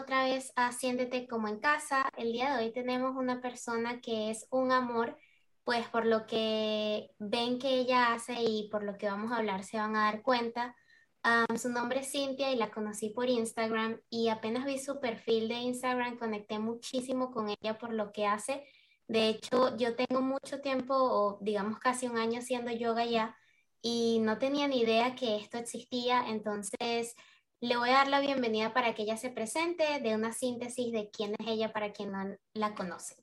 Otra vez a Siéntete como en casa. El día de hoy tenemos una persona que es un amor, pues por lo que ven que ella hace y por lo que vamos a hablar se van a dar cuenta. su nombre es Cintia y la conocí por Instagram y apenas vi su perfil de Instagram conecté muchísimo con ella por lo que hace. De hecho, yo tengo mucho tiempo, o digamos casi un año haciendo yoga ya y no tenía ni idea que esto existía, entonces le voy a dar la bienvenida para que ella se presente, de una síntesis de quién es ella para quien no la conoce.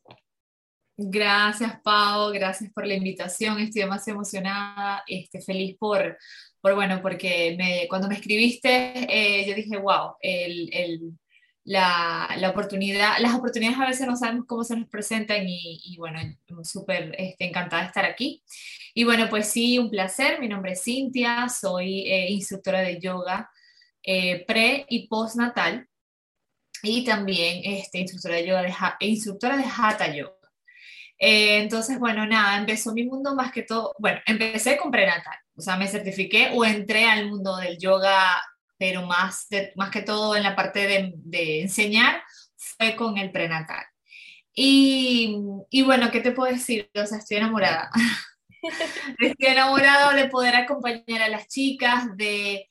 Gracias, Pau, gracias por la invitación. Estoy demasiado emocionada, este, feliz por, por bueno, porque me, cuando me escribiste, eh, yo dije, wow, el, el, la, la, oportunidad, las oportunidades a veces no sabemos cómo se nos presentan y, y bueno, súper este, encantada de estar aquí. Y bueno, pues sí, un placer. Mi nombre es Cintia, soy eh, instructora de yoga eh, pre y postnatal y también este, instructora, de yoga de, instructora de Hatha Yoga. Eh, entonces, bueno, nada, empezó mi mundo más que todo, bueno, empecé con prenatal, o sea, me certifiqué o entré al mundo del yoga, pero más, más que todo en la parte de, de enseñar, fue con el prenatal. Y, y, bueno, ¿qué te puedo decir? O sea, estoy enamorada. estoy enamorada de poder acompañar a las chicas, de,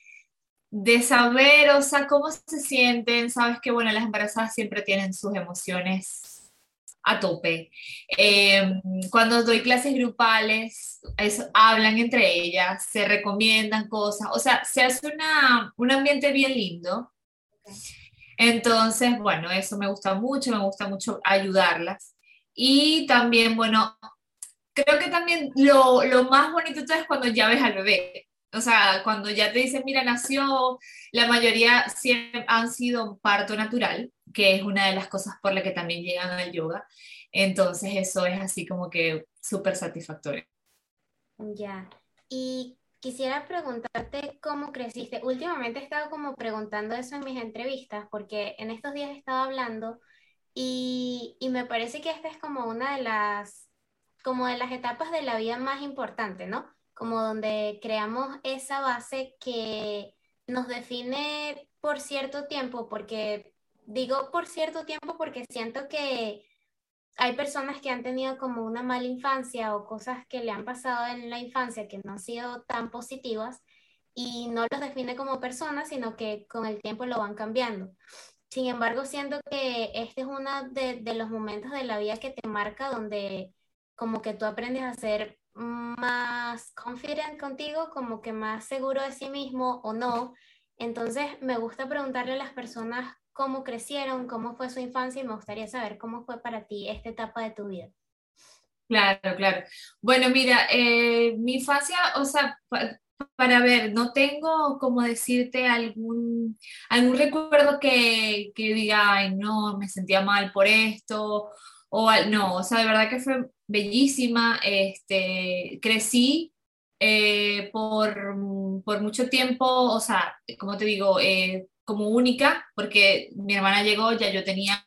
de saber, o sea, cómo se sienten. Sabes que, bueno, las embarazadas siempre tienen sus emociones a tope. Em, cuando doy clases grupales, hablan entre ellas, se recomiendan cosas, o sea, se hace una, un ambiente bien lindo. Entonces, bueno, eso me gusta mucho, me gusta mucho ayudarlas. Y también, bueno, creo que también lo, lo más bonito es cuando ya ves al bebé. O sea, cuando ya te dicen, mira, nació, la mayoría siempre han sido parto natural, que es una de las cosas por las que también llegan al yoga. Entonces eso es así como que súper satisfactorio. Ya. Y quisiera preguntarte cómo creciste. Últimamente he estado como preguntando eso en mis entrevistas, porque en estos días he estado hablando y, y me parece que esta es como una de las, como de las etapas de la vida más importante, ¿no? Como donde creamos esa base que nos define por cierto tiempo, porque digo por cierto tiempo porque siento que hay personas que han tenido como una mala infancia o cosas que le han pasado en la infancia que no han sido tan positivas y no los define como personas, sino que con el tiempo lo van cambiando. Sin embargo, siento que este es uno de, de los momentos de la vida que te marca donde como que tú aprendes a ser más confident contigo, como que más seguro de sí mismo o no. Entonces me gusta preguntarle a las personas cómo crecieron, cómo fue su infancia y me gustaría saber cómo fue para ti esta etapa de tu vida. Claro, claro. Bueno, mira, eh, mi infancia, o sea, para ver, no tengo como decirte algún, algún recuerdo que, que diga, ay, no, me sentía mal por esto, o no, o sea, de verdad que fue bellísima. Este, crecí eh, por, por, mucho tiempo, o sea, como te digo, eh, como única, porque mi hermana llegó, ya yo tenía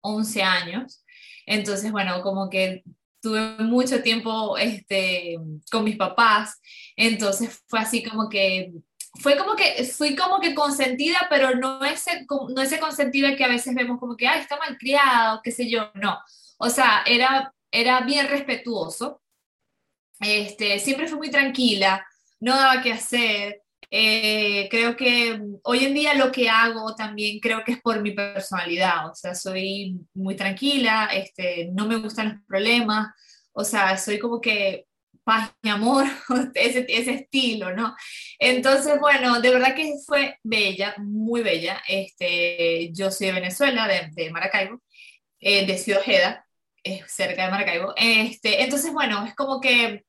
11 años. Entonces, bueno, como que tuve mucho tiempo este, con mis papás. Entonces fue así como que fue como que fui como que consentida, pero no ese, no ese consentida que a veces vemos como que, ay, está mal criado, qué sé yo, no. O sea, era era bien respetuoso, este, siempre fue muy tranquila, no daba qué hacer. Eh, creo que hoy en día lo que hago también creo que es por mi personalidad, o sea, soy muy tranquila, este, no me gustan los problemas, o sea, soy como que paz y amor, ese, ese, estilo, ¿no? Entonces, bueno, de verdad que fue bella, muy bella. Este, yo soy de Venezuela, de, Maracaibo, eh, de Ciudad Ojeda, es cerca de Maracaibo. Este, entonces, bueno, es como que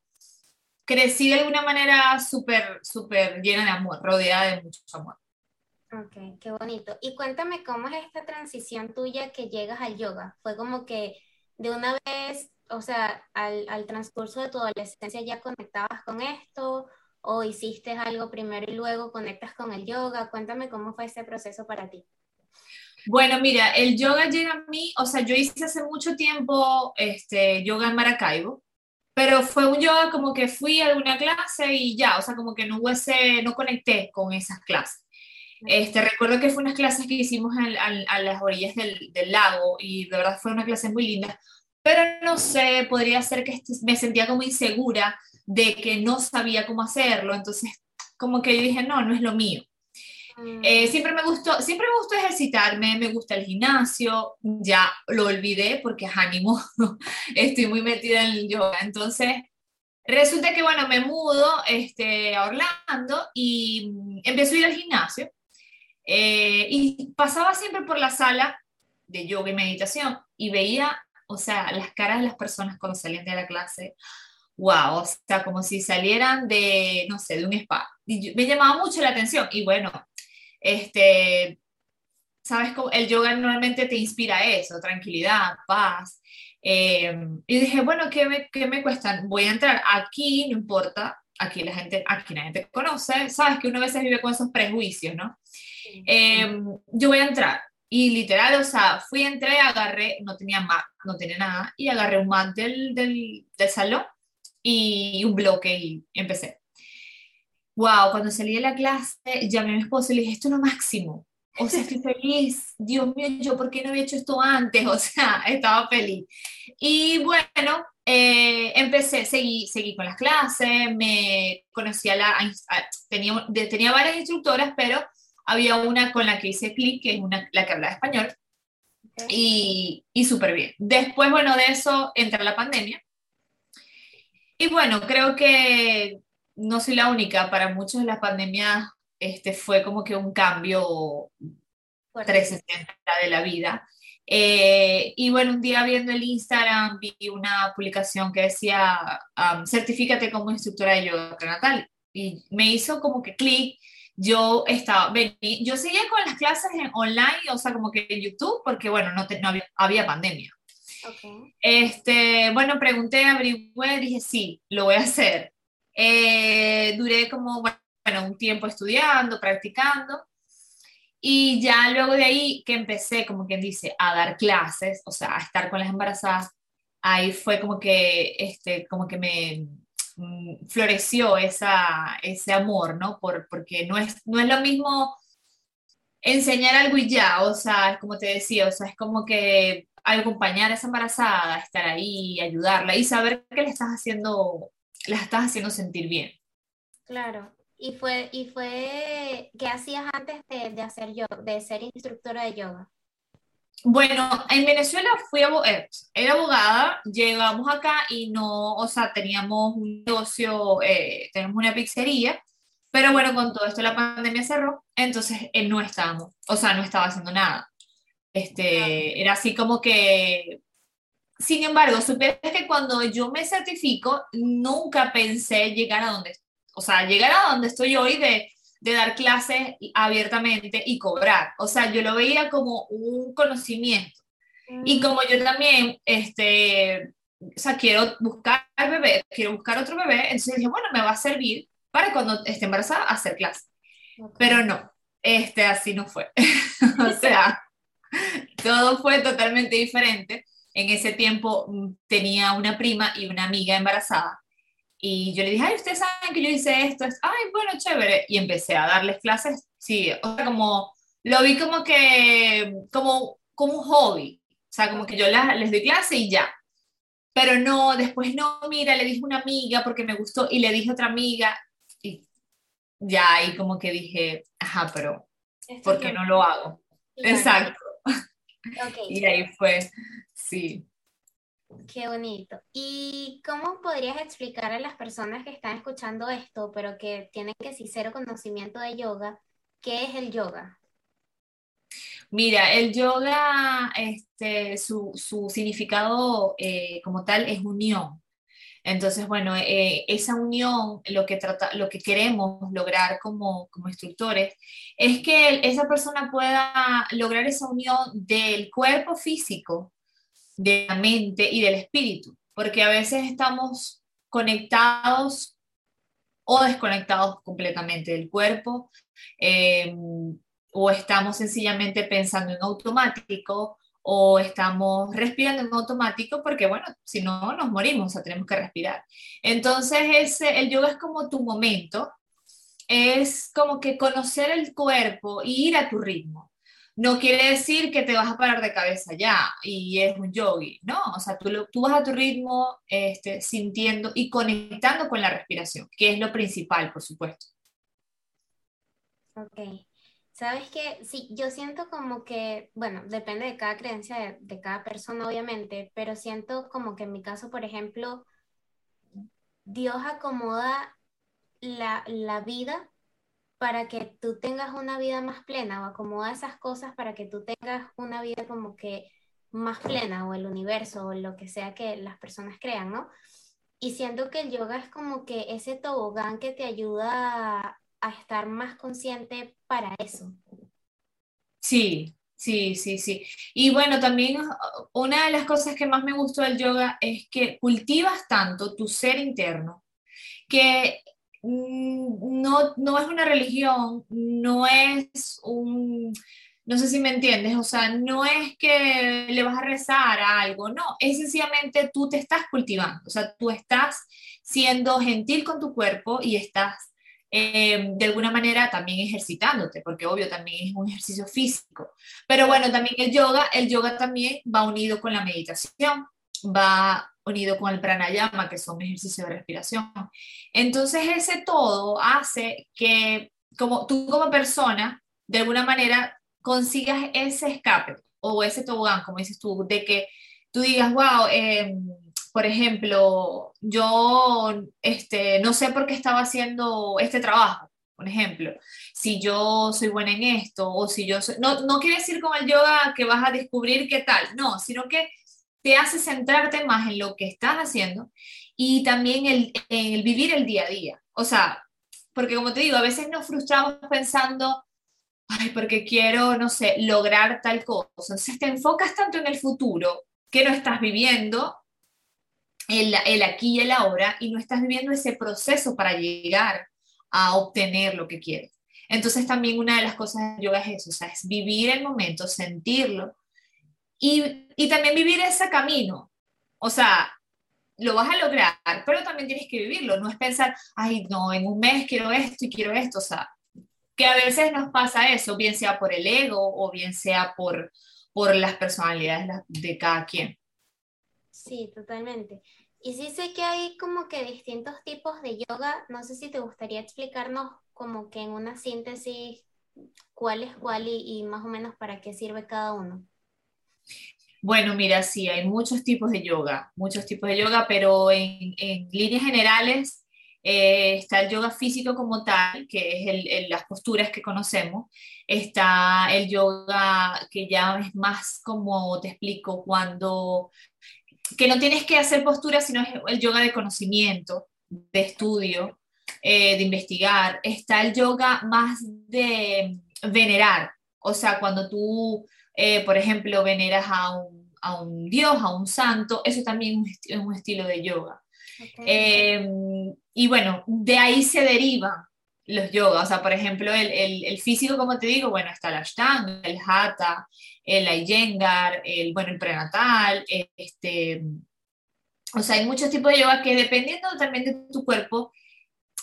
crecí de alguna manera súper, súper llena de amor, rodeada de mucho amor. Ok, qué bonito. Y cuéntame cómo es esta transición tuya que llegas al yoga. ¿Fue como que de una vez, o sea, al, al transcurso de tu adolescencia ya conectabas con esto? ¿O hiciste algo primero y luego conectas con el yoga? Cuéntame cómo fue ese proceso para ti. Bueno, mira, el yoga llega a mí, o sea, yo hice hace mucho tiempo este, yoga en Maracaibo, pero fue un yoga como que fui a alguna clase y ya, o sea, como que no hubo no conecté con esas clases. Este, recuerdo que fue unas clases que hicimos a las orillas del, del, lago y de verdad fue una clase muy linda, pero no sé, podría ser que me sentía como insegura de que no sabía cómo hacerlo, entonces como que yo dije, no, no es lo mío. Eh, siempre me gustó, siempre me gustó ejercitarme, me gusta el gimnasio, ya lo olvidé porque es ánimo, estoy muy metida en el yoga, entonces resulta que bueno, me mudo este, a Orlando y mm, empiezo a ir al gimnasio. Eh, y pasaba siempre por la sala de yoga y meditación y veía, o sea, las caras de las personas cuando salían de la clase, wow, o sea, como si salieran de, no sé, de un spa. Y me llamaba mucho la atención. Y bueno, este, sabes, el yoga normalmente te inspira eso, tranquilidad, paz. Eh, y dije, bueno, ¿qué me, ¿qué me cuestan? Voy a entrar aquí, no importa, aquí la gente, aquí la gente conoce, sabes que uno a veces vive con esos prejuicios, ¿no? Eh, yo voy a entrar. Y literal, o sea, fui, entré, agarré, no tenía mat, no tenía nada, y agarré un mat del, del, del salón y un bloque y empecé. Wow, cuando salí de la clase, llamé a mi esposo y le dije, esto es lo máximo. O sea, estoy feliz. Dios mío, yo, ¿por qué no había hecho esto antes? O sea, estaba feliz. Y bueno, eh, empecé, seguí, seguí con las clases, me conocí a la, tenía, tenía varias instructoras, pero había una con la que hice clic, que es una, la que hablaba español, y, y súper bien. Después, bueno, de eso entra la pandemia. Y bueno, creo que no soy la única, para muchos de las pandemias este, fue como que un cambio 360 de la vida. Eh, y bueno, un día viendo el Instagram vi una publicación que decía, um, certifícate como instructora de yoga prenatal. Y me hizo como que clic. Yo estaba, yo seguía con las clases en online, o sea, como que en YouTube, porque bueno, no, no había, había, pandemia. Este, bueno, pregunté, averigüé, dije, sí, lo voy a hacer. Eh, duré como, bueno, un tiempo estudiando, practicando. Y ya luego de ahí que empecé, como quien dice, a dar clases, o sea, a estar con las embarazadas, ahí fue como que, este, como que me mm, floreció esa, ese amor, ¿no? Por, porque no es, no es lo mismo enseñar algo y ya, o sea, como te decía, o sea, es como que acompañar a esa embarazada, estar ahí, ayudarla y saber que le estás haciendo las estás haciendo sentir bien. Claro. Y fue, y fue, ¿qué hacías antes de, de hacer yoga, de ser instructora de yoga? Bueno, en Venezuela fui eh, era abogada, llegamos acá y no, o sea, teníamos un negocio, eh, tenemos una pizzería, pero bueno, con todo esto la pandemia cerró, entonces eh, no estábamos, o sea, no estaba haciendo nada. Este, era así como que sin embargo, supieras que cuando yo me certifico, nunca pensé llegar a donde, o sea, llegar a donde estoy hoy de, de dar clases abiertamente y cobrar. O sea, yo lo veía como un conocimiento. Y como yo también, este, o sea, quiero buscar bebé, quiero buscar otro bebé, entonces dije, bueno, me va a servir para cuando esté embarazada hacer clases. Pero no, este, así no fue. o sea, todo fue totalmente diferente en ese tiempo mm, tenía una prima y una amiga embarazada. Y yo le dije, ay, ustedes saben que yo hice esto. Ay, bueno, chévere. Y empecé a darles clases. Sí, o sea, como, lo vi como que, como, como un hobby. O sea, como que yo les doy clase y ya. Pero no, después no, mira, le dije una amiga porque me gustó y le dije otra amiga. Y ya ahí como que dije, ajá, pero ¿por qué no lo hago? Exacto. Y ahí fue, sí. Qué bonito. ¿Y cómo podrías explicar a las personas que están escuchando esto, pero que tienen que sí cero conocimiento de yoga, qué es el yoga? Mira, el yoga, este, su, su significado eh, como tal es unión. Entonces, bueno, eh, esa unión, lo que, trata, lo que queremos lograr como, como instructores, es que esa persona pueda lograr esa unión del cuerpo físico, de la mente y del espíritu, porque a veces estamos conectados o desconectados completamente del cuerpo, eh, o estamos sencillamente pensando en automático, o estamos respirando en automático porque, bueno, si no nos morimos, o sea, tenemos que respirar. Entonces, ese, el yoga es como tu momento, es como que conocer el cuerpo y ir a tu ritmo. No quiere decir que te vas a parar de cabeza ya y es un yogi, no, o sea, tú, tú vas a tu ritmo este, sintiendo y conectando con la respiración, que es lo principal, por supuesto. Ok. Sabes que sí, yo siento como que, bueno, depende de cada creencia de, cada persona, obviamente, pero siento como que en mi caso, por ejemplo, Dios acomoda la, la vida para que tú tengas una vida más plena o acomoda esas cosas para que tú tengas una vida como que más plena o el universo o lo que sea que las personas crean, ¿no? Y siento que el yoga es como que ese tobogán que te ayuda a estar más consciente para eso. Sí, sí, sí, sí. Y bueno, también uh, una de las cosas que más me gustó del yoga es que cultivas tanto tu ser interno que no, no es una religión, no es un, no sé si me entiendes, o sea, no es que le vas a rezar a algo, no, es sencillamente tú te estás cultivando, o sea, tú estás siendo gentil con tu cuerpo y estás eh, de alguna manera también ejercitándote, porque obvio también es un ejercicio físico. Pero bueno, también el yoga, el yoga también va unido con la meditación, va unido con el pranayama, que son ejercicios de respiración. Entonces ese todo hace que como tú como persona, de alguna manera, consigas ese escape o ese tobogán, como dices tú, de que tú digas, wow, eh, por ejemplo, yo este, no sé por qué estaba haciendo este trabajo, por ejemplo, si yo soy buena en esto o si yo soy... No, no quiere decir con el yoga que vas a descubrir qué tal, no, sino que te hace centrarte más en lo que estás haciendo y también el, en el vivir el día a día. O sea, porque como te digo, a veces nos frustramos pensando, ay, porque quiero, no sé, lograr tal cosa. Entonces te enfocas tanto en el futuro que no estás viviendo el, aquí y el ahora y no estás viviendo ese proceso para llegar a obtener lo que quieres. Entonces también una de las cosas de yoga es eso, es vivir el momento, sentirlo y, y también vivir ese camino. O sea, lo vas a lograr, pero también tienes que vivirlo, no es pensar, ay, no, en un mes quiero esto y quiero esto, o sea, que a veces nos pasa eso, bien sea por el ego o bien sea por, por las personalidades de cada quien. Sí, totalmente. Y sí sé que hay como que distintos tipos de yoga. No sé si te gustaría explicarnos como que en una síntesis cuál es cuál y, más o menos para qué sirve cada uno. Bueno, mira, sí, hay muchos tipos de yoga, muchos tipos de yoga, pero en, líneas generales eh, está el yoga físico como tal, que es las posturas que conocemos. Está el yoga que ya es más como te explico, cuando que no tienes que hacer postura, sino el yoga de conocimiento, de estudio, eh, de investigar. Está el yoga más de venerar, o sea, cuando tú, eh, por ejemplo, veneras a un, a un, dios, a un santo, eso también es un estilo de yoga. Eh, y bueno, de ahí se derivan los yogas, o sea, por ejemplo, el, el, el, físico, como te digo, bueno, está el ashtanga, el hatha, el Iyengar, el, bueno, el prenatal, este, o sea, hay muchos tipos de yoga que dependiendo también de tu cuerpo,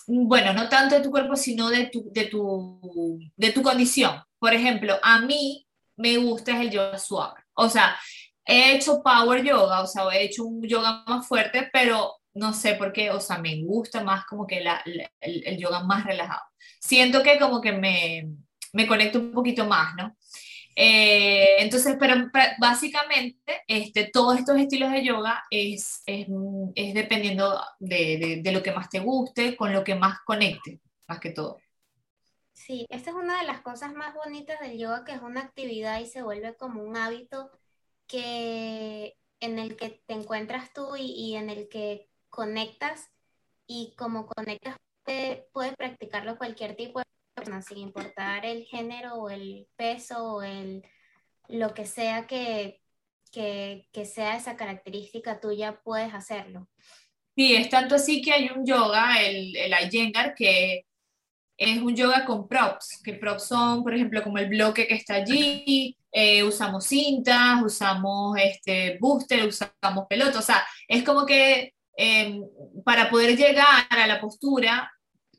bueno, no tanto de tu cuerpo, sino de tu, de tu, de tu condición. Por ejemplo, a mí me gusta el yoga suave. O sea, he hecho power yoga, o sea, he hecho un yoga más fuerte, pero no sé por qué, o sea, me gusta más como que la, el, yoga más relajado. Siento que como que me, me conecto un poquito más, ¿no? Eh, entonces, pero básicamente este, todos estos estilos de yoga es, es, es dependiendo de, de, de, lo que más te guste, con lo que más conecte, más que todo. Sí, esta es una de las cosas más bonitas del yoga, que es una actividad y se vuelve como un hábito que en el que te encuentras tú y, en el que conectas y como conectas puedes practicarlo cualquier tipo de persona sin importar el género o el peso o el lo que sea que, que, que sea esa característica tuya, puedes hacerlo. Sí, es tanto así que hay un yoga, el, el Iyengar, que es un yoga con props, que props son, por ejemplo, como el bloque que está allí, eh, usamos cintas, usamos este booster, usamos pelota, o sea, es como que em, para poder llegar a la postura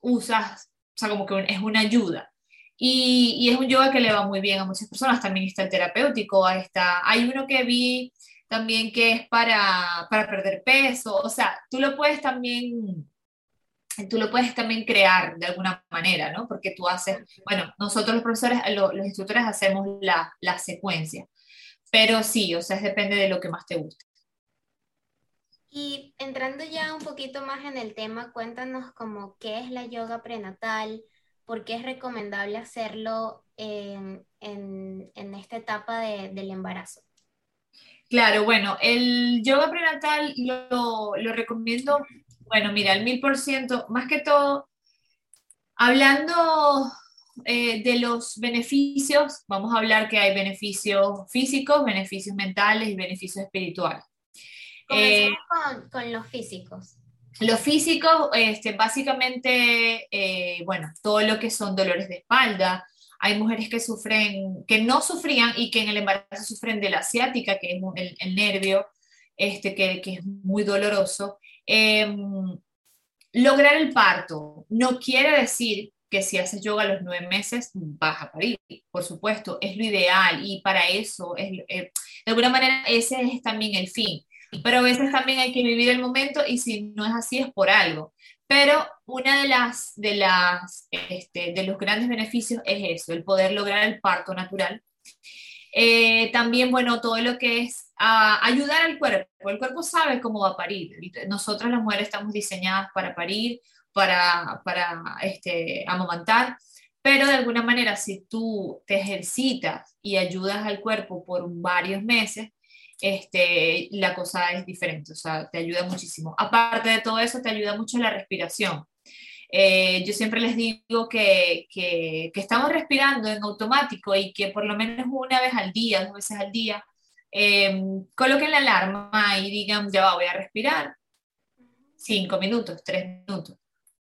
usas, o sea, como que es una ayuda. Y, y, es un yoga que le va muy bien a muchas personas, también está el terapéutico, está, hay uno que vi también que es para, para perder peso, o sea, tú lo puedes también tú lo puedes también crear de alguna manera, ¿no? Porque tú haces, bueno, nosotros los profesores, los instructores hacemos la, la secuencia, pero sí, o sea, depende de lo que más te guste. Y entrando ya un poquito más en el tema, cuéntanos como qué es la yoga prenatal, por qué es recomendable hacerlo en, en, en esta etapa de, del embarazo. Claro, bueno, el yoga prenatal lo, lo recomiendo bueno, mira, el mil por ciento, más que todo, hablando eh, de los beneficios, vamos a hablar que hay beneficios físicos, beneficios mentales y beneficios espirituales. Eh, con, los físicos. Los físicos, este, básicamente, eh, bueno, todo lo que son dolores de espalda. Hay mujeres que sufren, que no sufrían y que en el embarazo sufren de la asiática, que es el, el nervio, este, que, que, es muy doloroso. Em, lograr el parto no quiere decir que si haces yoga a los nueve meses vas a parir, por supuesto, es lo ideal y para eso, es, eh, de alguna manera, ese es también el fin. Pero a veces también hay que vivir el momento y si no es así es por algo. Pero una de las, de las, este, de los grandes beneficios es eso, el poder lograr el parto natural. Eh, también, bueno, todo lo que es a ayudar al cuerpo. El cuerpo sabe cómo va a parir. Nosotras las mujeres estamos diseñadas para parir, para, para este, amamantar, pero de alguna manera si tú te ejercitas y ayudas al cuerpo por varios meses, este, la cosa es diferente, o sea, te ayuda muchísimo. Aparte de todo eso, te ayuda mucho la respiración. Eh, yo siempre les digo que, que, estamos respirando en automático y que por lo menos una vez al día, dos veces al día, eh, coloquen la alarma y digan, ya va, voy a respirar cinco minutos, tres minutos,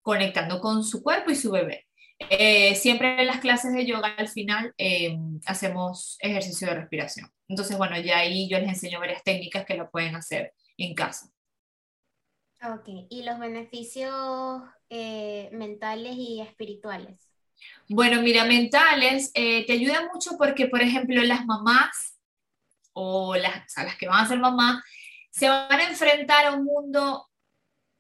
conectando con su cuerpo y su bebé. Eh, siempre en las clases de yoga al final em, hacemos ejercicio de respiración. Entonces, bueno, ya ahí yo les enseño varias técnicas que lo pueden hacer en casa. Ok, ¿y los beneficios eh, mentales y espirituales? Bueno, mira, mentales eh, te ayudan mucho porque, por ejemplo, las mamás o las, a las que van a ser mamá, se van a enfrentar a un mundo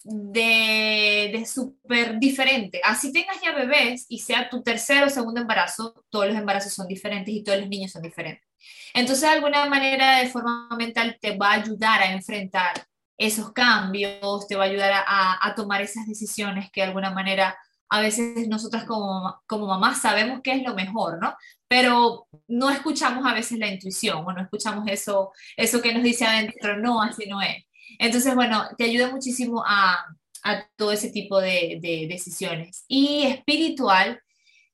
de, de súper diferente. Así tengas ya bebés y sea tu tercer o segundo embarazo, todos los embarazos son diferentes y todos los niños son diferentes. Entonces, de alguna manera, de forma mental, te va a ayudar a enfrentar esos cambios, te va a ayudar a, a tomar esas decisiones que de alguna manera a veces nosotras como, como mamás sabemos que es lo mejor, ¿no? Pero no escuchamos a veces la intuición o no escuchamos eso, eso que nos dice adentro, no, así no es. Entonces, bueno, te ayuda muchísimo a, a todo ese tipo de, de decisiones. Y espiritual,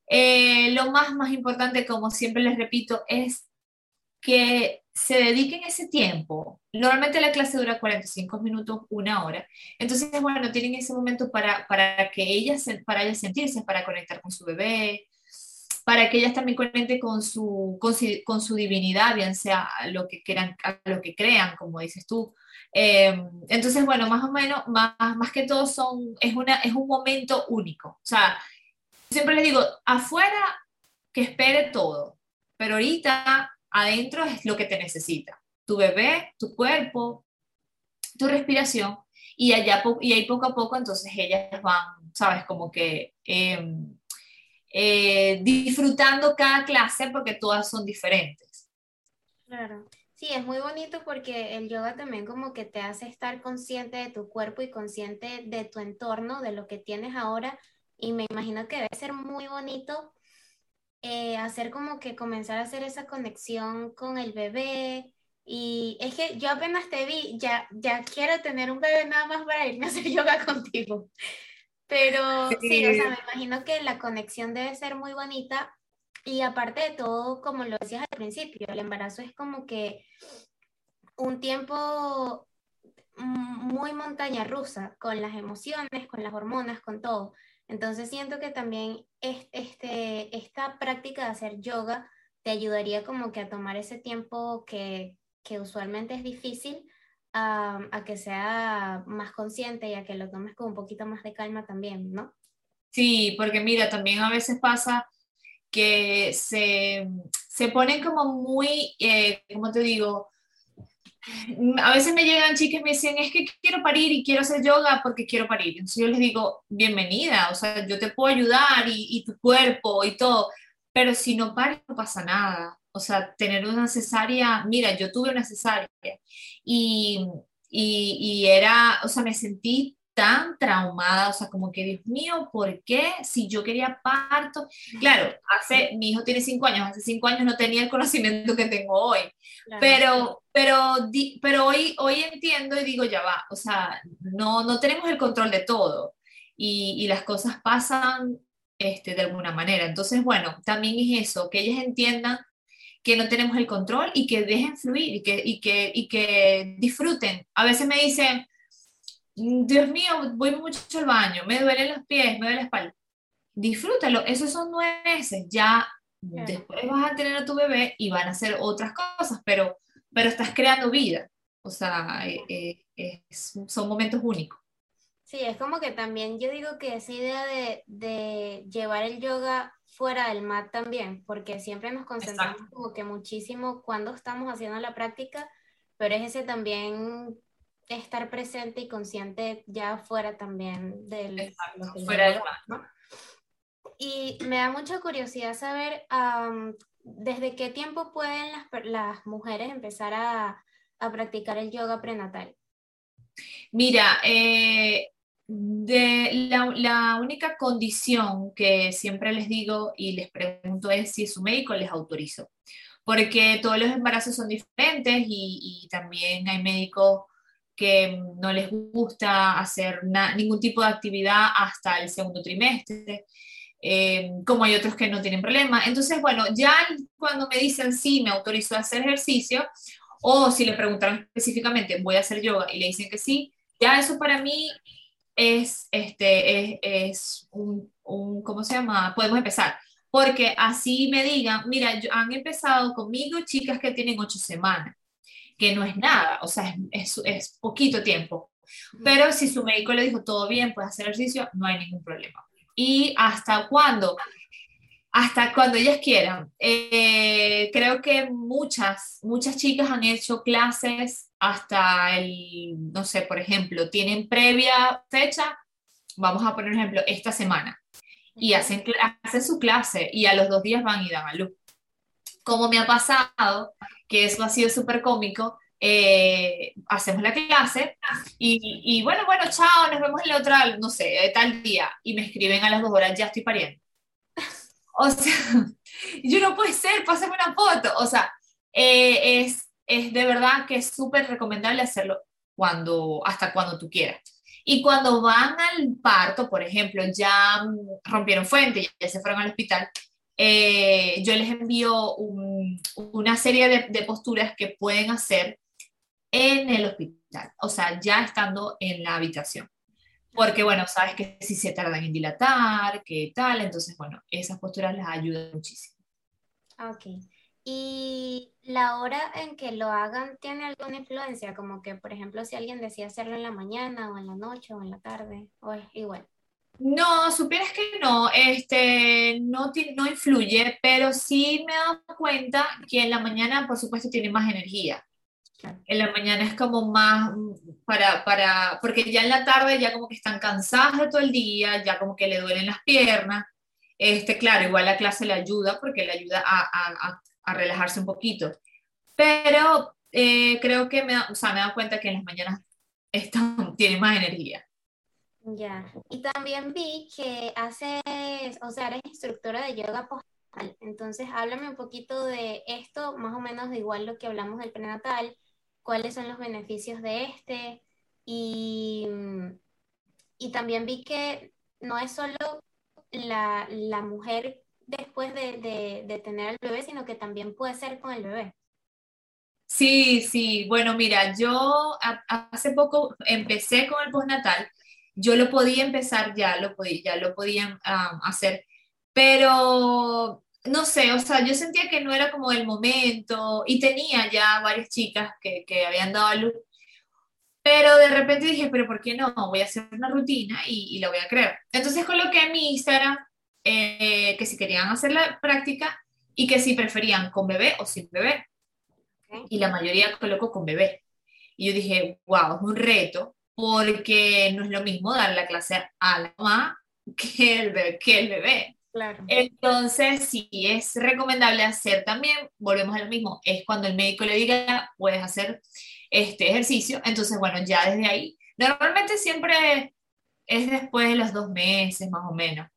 eh, lo más, más importante, como siempre les repito, es que se dediquen ese tiempo. Normalmente la clase dura 45 minutos, una hora. Entonces, bueno, tienen ese momento para, para que ellas, para ellas sentirse, para conectar con su bebé, para que ellas también conecten con su, con su, divinidad, bien sea lo que quieran, a lo que crean, como dices tú. Eh, entonces, bueno, más o menos, más, más que todo son, es, una, es un momento único. O sea, siempre les digo, afuera que espere todo, pero ahorita adentro es lo que te necesita. Tu bebé, tu cuerpo, tu respiración, y, allá, y ahí poco a poco entonces ellas van, sabes, como que em, eh, disfrutando cada clase porque todas son diferentes. Claro. Sí, es muy bonito porque el yoga también como que te hace estar consciente de tu cuerpo y consciente de tu entorno, de lo que tienes ahora, y me imagino que debe ser muy bonito eh, hacer como que comenzar a hacer esa conexión con el bebé. Y es que yo apenas te vi, ya, ya quiero tener un bebé nada más para irme a hacer yoga contigo. Pero sí, o sea, me imagino que la conexión debe ser muy bonita. Y aparte de todo, como lo decías al principio, el embarazo es como que un tiempo muy montaña rusa con las emociones, con las hormonas, con todo. Entonces siento que también este, esta práctica de hacer yoga te ayudaría como que a tomar ese tiempo que, que usualmente es difícil a, a, que sea más consciente y a que lo tomes con un poquito más de calma también, ¿no? Sí, porque mira, también a veces pasa que se, se ponen como muy, eh, ¿cómo te digo? a veces me llegan chicas y me dicen, es que quiero parir y quiero hacer yoga porque quiero parir. Entonces yo les digo, bienvenida, o sea, yo te puedo ayudar y, y tu cuerpo y todo, pero si no pares no pasa nada. O sea, tener una cesárea, mira, yo tuve una cesárea y, y, y era, o sea, me sentí tan traumada, o sea, como que, Dios mío, ¿por qué? Si yo quería parto. Claro, hace, mi hijo tiene cinco años, hace cinco años no tenía el conocimiento que tengo hoy, pero, pero, pero hoy, hoy entiendo y digo, ya va, o sea, no, no tenemos el control de todo y, y las cosas pasan este, de alguna manera. Entonces, bueno, también es eso, que ellas entiendan que no tenemos el control y que dejen fluir y que, y que, y que disfruten. A veces me dicen, Dios mío, voy mucho al baño, me duelen los pies, me duele la espalda. Disfrútalo, esos son nueve meses, ya después vas a tener a tu bebé y van a hacer otras cosas, pero, pero estás creando vida. O sea, eh, eh, son momentos únicos. Sí, es como que también yo digo que esa idea de, de llevar el yoga fuera del mat también, porque siempre nos concentramos como que muchísimo cuando estamos haciendo la práctica, pero es ese también estar presente y consciente ya fuera también del... fuera del Y me da mucha curiosidad saber desde qué tiempo pueden las, las mujeres empezar a, a, practicar el yoga prenatal. Mira, eh, de la, la, única condición que siempre les digo y les pregunto es si su médico les autorizó, porque todos los embarazos son diferentes y, y también hay médicos que no les gusta hacer ningún tipo de actividad hasta el segundo trimestre, eh, como hay otros que no tienen problema. Entonces, bueno, ya cuando me dicen sí, me autorizó a hacer ejercicio, o si le preguntaron específicamente, voy a hacer yoga, y le dicen que sí, ya eso para mí es, este, es, un, un, ¿cómo se llama? Podemos empezar. Porque así me digan, mira, han empezado conmigo chicas que tienen ocho semanas que no es nada, o sea, es, es, poquito tiempo. Pero si su médico le dijo todo bien, puedes hacer ejercicio, no hay ningún problema. ¿Y hasta cuándo? Hasta cuando ellas quieran. Eh, creo que muchas, muchas chicas han hecho clases hasta el, no sé, por ejemplo, tienen previa fecha, vamos a poner un ejemplo, esta semana, y hacen, hacen su clase y a los dos días van y dan a luz. Como me ha pasado que eso ha sido súper cómico. Eh, hacemos la clase y, y, bueno, bueno, chao, nos vemos el otro, no sé, tal día, y me escriben a las dos horas, ya estoy pariendo. O sea, yo no puede ser, pásame una foto. O sea, eh, es, es de verdad que es súper recomendable hacerlo cuando, hasta cuando tú quieras. Y cuando van al parto, por ejemplo, ya rompieron fuente, ya se fueron al hospital, eh, yo les envío una serie de, posturas que pueden hacer en el hospital, o sea, ya estando en la habitación. Porque, bueno, sabes que si se tardan en dilatar, qué tal, entonces, bueno, esas posturas les ayudan muchísimo. Ok. ¿Y la hora en que lo hagan tiene alguna influencia? Como que, por ejemplo, si alguien decía hacerlo en la mañana o en la noche o en la tarde, o es igual. No, supieras que no, este, no, no influye, pero sí me he dado cuenta que en la mañana, por supuesto, tiene más energía. En la mañana es como más para, para, porque ya en la tarde ya como que están cansadas de todo el día, ya como que le duelen las piernas. Este, claro, igual la clase le ayuda porque le ayuda a, a, a relajarse un poquito. Pero eh, creo que me, o sea, me he dado cuenta que en las mañanas están, tiene más energía. Ya, y también vi que haces, o sea, eres instructora de yoga postal, entonces háblame un poquito de esto, más o menos de igual lo que hablamos del prenatal, cuáles son los beneficios de este, y, y también vi que no es solo la, la mujer después de, de, tener al bebé, sino que también puede ser con el bebé. Sí, sí, bueno, mira, yo hace poco empecé con el postnatal, yo lo podía empezar ya, lo podía, ya lo podía hacer, pero no sé, o sea, yo sentía que no era como el momento y tenía ya varias chicas que, que habían dado a luz, pero de repente dije, pero ¿por qué no? Voy a hacer una rutina y, y la voy a crear. Entonces coloqué en mi Instagram eh, que si querían hacer la práctica y que si preferían con bebé o sin bebé. Y la mayoría colocó con bebé. Y yo dije, wow, es un reto porque no es lo mismo dar la clase a la mamá que el bebé. Que el bebé. Claro. Entonces, si es recomendable hacer también, volvemos a lo mismo, es cuando el médico le diga, puedes hacer este ejercicio. Entonces, bueno, ya desde ahí, normalmente siempre es después de los dos meses más o menos.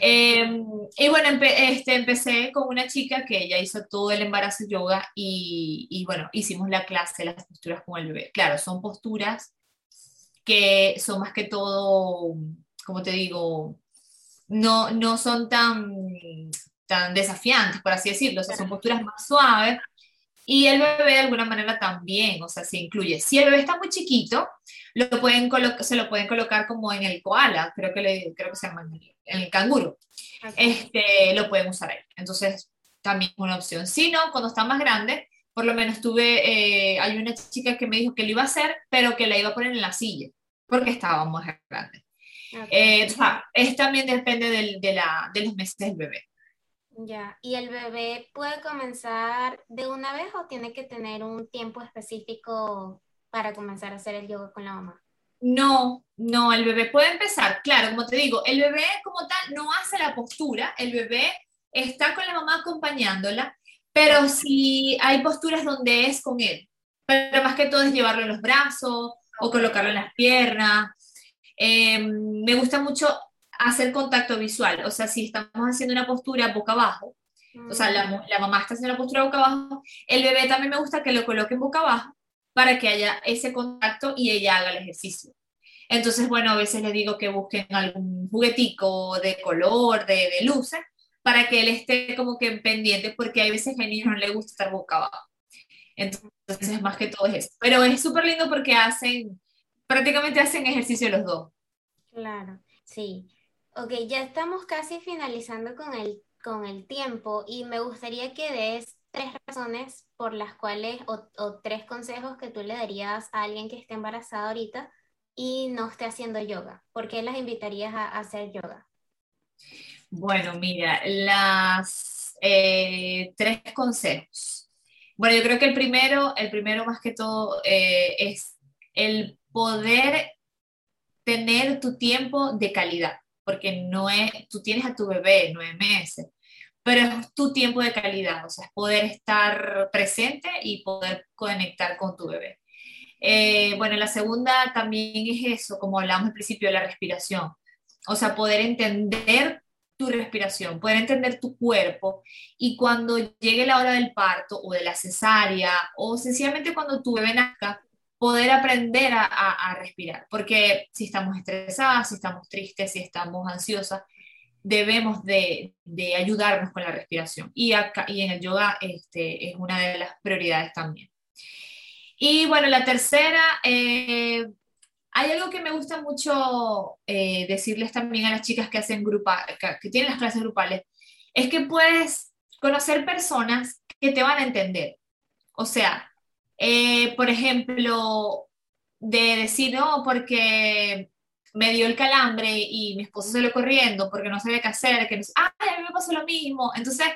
Em, y bueno, este, empecé con una chica que ella hizo todo el embarazo yoga y, y, bueno, hicimos la clase, las posturas con el bebé. Claro, son posturas que son más que todo, como te digo, no, no son tan, tan desafiantes, por así decirlo, o sea, son posturas más suaves. Y el bebé de alguna manera también, o sea, se incluye. Si el bebé está muy chiquito, lo pueden se lo pueden colocar como en el koala, creo que, le, creo que se llama en el canguro. Este, lo pueden usar ahí. Entonces, también es una opción. Si no, cuando está más grande, por lo menos tuve, eh, hay una chica que me dijo que lo iba a hacer, pero que la iba a poner en la silla, porque estaba más grande. Eh, o sea, es también depende del, de, la, de los meses del bebé. Ya, ¿y el bebé puede comenzar de una vez o tiene que tener un tiempo específico para comenzar a hacer el yoga con la mamá? No, no, el bebé puede empezar, claro, como te digo, el bebé como tal no hace la postura, el bebé está con la mamá acompañándola, pero sí hay posturas donde es con él, pero más que todo es llevarlo en los brazos o colocarlo en las piernas. Em, me gusta mucho hacer contacto visual, o sea, si estamos haciendo una postura boca abajo, o sea, la, la mamá está haciendo la postura boca abajo, el bebé también me gusta que lo coloque en boca abajo para que haya ese contacto y ella haga el ejercicio. Entonces, bueno, a veces le digo que busquen algún juguetico de color, de, de luces, para que él esté como que pendiente, porque hay veces que a niños no le gusta estar boca abajo. Entonces, más que todo es eso. Pero es súper lindo porque hacen, prácticamente hacen ejercicio los dos. Claro, sí. Ok, ya estamos casi finalizando con el, con el tiempo y me gustaría que des tres razones por las cuales o, tres consejos que tú le darías a alguien que esté embarazada ahorita y no esté haciendo yoga? ¿Por qué las invitarías a, hacer yoga? Bueno, mira, las eh, tres consejos. Bueno, yo creo que el primero, el primero más que todo eh, es el poder tener tu tiempo de calidad, porque no es, tú tienes a tu bebé nueve meses, pero es tu tiempo de calidad, o sea, es poder estar presente y poder conectar con tu bebé. Eh, bueno, la segunda también es eso, como hablamos al principio, la respiración. O sea, poder entender tu respiración, poder entender tu cuerpo y cuando llegue la hora del parto o de la cesárea o sencillamente cuando tu bebé nazca, poder aprender a, a respirar. Porque si estamos estresadas, si estamos tristes, si estamos ansiosas, debemos de, de, ayudarnos con la respiración. Y, acá, y en el yoga este, es una de las prioridades también. Y bueno, la tercera, eh, hay algo que me gusta mucho eh, decirles también a las chicas que hacen grupa, que, tienen las clases grupales, es que puedes conocer personas que te van a entender. O sea, eh, por ejemplo, de decir, no, porque me dio el calambre y mi esposo se lo corriendo porque no sabía qué hacer, que no, ay, a mí me pasó lo mismo. Entonces,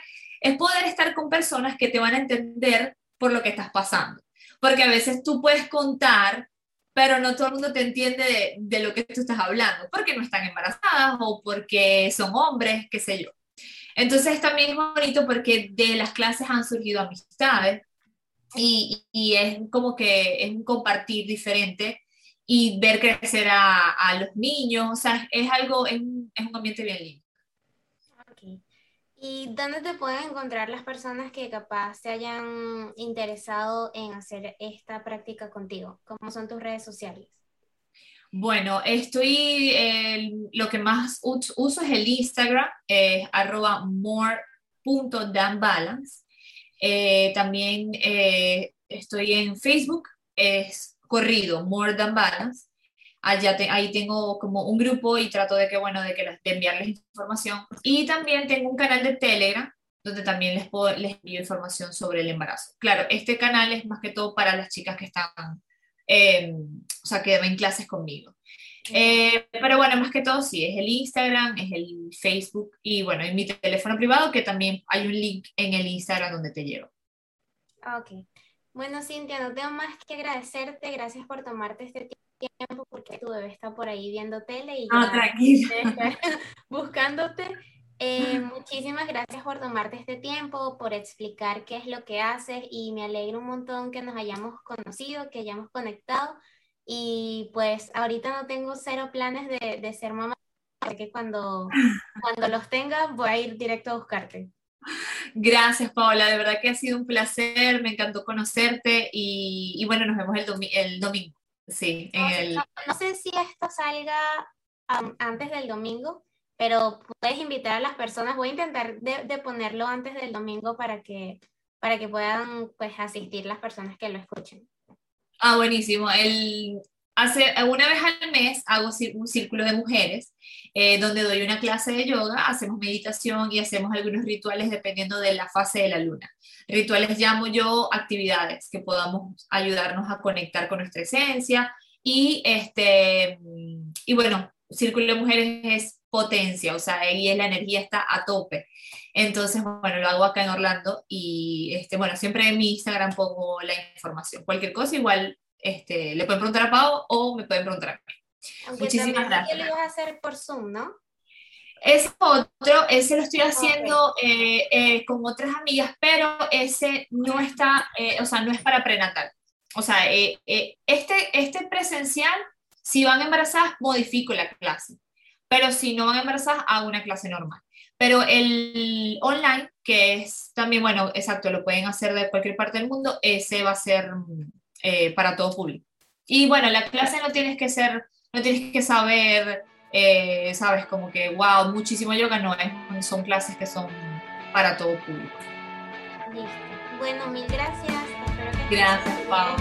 es poder estar con personas que te van a entender por lo que estás pasando. Porque a veces tú puedes contar, pero no todo el mundo te entiende de, de lo que tú estás hablando, porque no están embarazadas o porque son hombres, qué sé yo. Entonces también es bonito porque de las clases han surgido amistades y, y es como que es un compartir diferente y ver crecer a, a, los niños, o sea, es algo, es un, es un ambiente bien lindo. Okay. ¿Y dónde te pueden encontrar las personas que capaz se hayan interesado en hacer esta práctica contigo? ¿Cómo son tus redes sociales? Bueno, estoy, lo que más uso es el Instagram, es arroba more.danbalance. Eh, también eh, estoy en Facebook, es corrido, More Than Balance. Allá ahí tengo como un grupo y trato de que, bueno, de, que de enviarles información. Y también tengo un canal de Telegram donde también les, puedo, les envío información sobre el embarazo. Claro, este canal es más que todo para las chicas que están eh, o sea, que ven clases conmigo. Eh, pero bueno, más que todo sí, es el Instagram, es el Facebook y bueno, en mi teléfono privado que también hay un link en el Instagram donde te llevo. Ok. Bueno, Cintia, no tengo más que agradecerte. Gracias por tomarte este tiempo porque tu bebé está por ahí viendo tele y ah, tranquila. buscándote. Eh, muchísimas gracias por tomarte este tiempo, por explicar qué es lo que haces y me alegra un montón que nos hayamos conocido, que hayamos conectado y pues ahorita no tengo cero planes de, de ser mamá, que cuando, cuando los tenga voy a ir directo a buscarte. Gracias, Paola. De verdad que ha sido un placer. Me encantó conocerte y, y bueno, nos vemos el, el domingo. Sí, no, el... no, sé si esto salga antes del domingo, pero puedes invitar a las personas, voy a intentar de, ponerlo antes del domingo para que, para que puedan pues, asistir las personas que lo escuchen. Ah, buenísimo. El, hace, una vez al mes hago un círculo de mujeres eh, donde doy una clase de yoga, hacemos meditación y hacemos algunos rituales dependiendo de la fase de la luna. Rituales llamo yo actividades que podamos ayudarnos a conectar con nuestra esencia y, este, y bueno, círculo de mujeres es potencia, o sea, ahí la energía está a tope. Entonces, bueno, lo hago acá en Orlando y, este, bueno, siempre en mi Instagram pongo la información. Cualquier cosa, igual este, le pueden preguntar a Pau o me pueden preguntar a mí. Muchísimas gracias. lo ibas a hacer por Zoom, ¿no? Ese otro, ese lo estoy haciendo eh, eh, con otras amigas, pero ese no está, eh, o sea, no es para prenatal. O sea, este, este presencial, si van embarazadas, modifico la clase pero si no van embarazadas, hago una clase normal. Pero el online, que es también, bueno, exacto, lo pueden hacer de cualquier parte del mundo, ese va a ser eh, para todo público. Y bueno, la clase no tienes que ser, no tienes que saber, eh, sabes, como que, wow, muchísimo yoga, no, es, son clases que son para todo público. Listo. Bueno, mil gracias. gracias, Pau.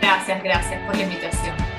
Gracias, gracias por la invitación.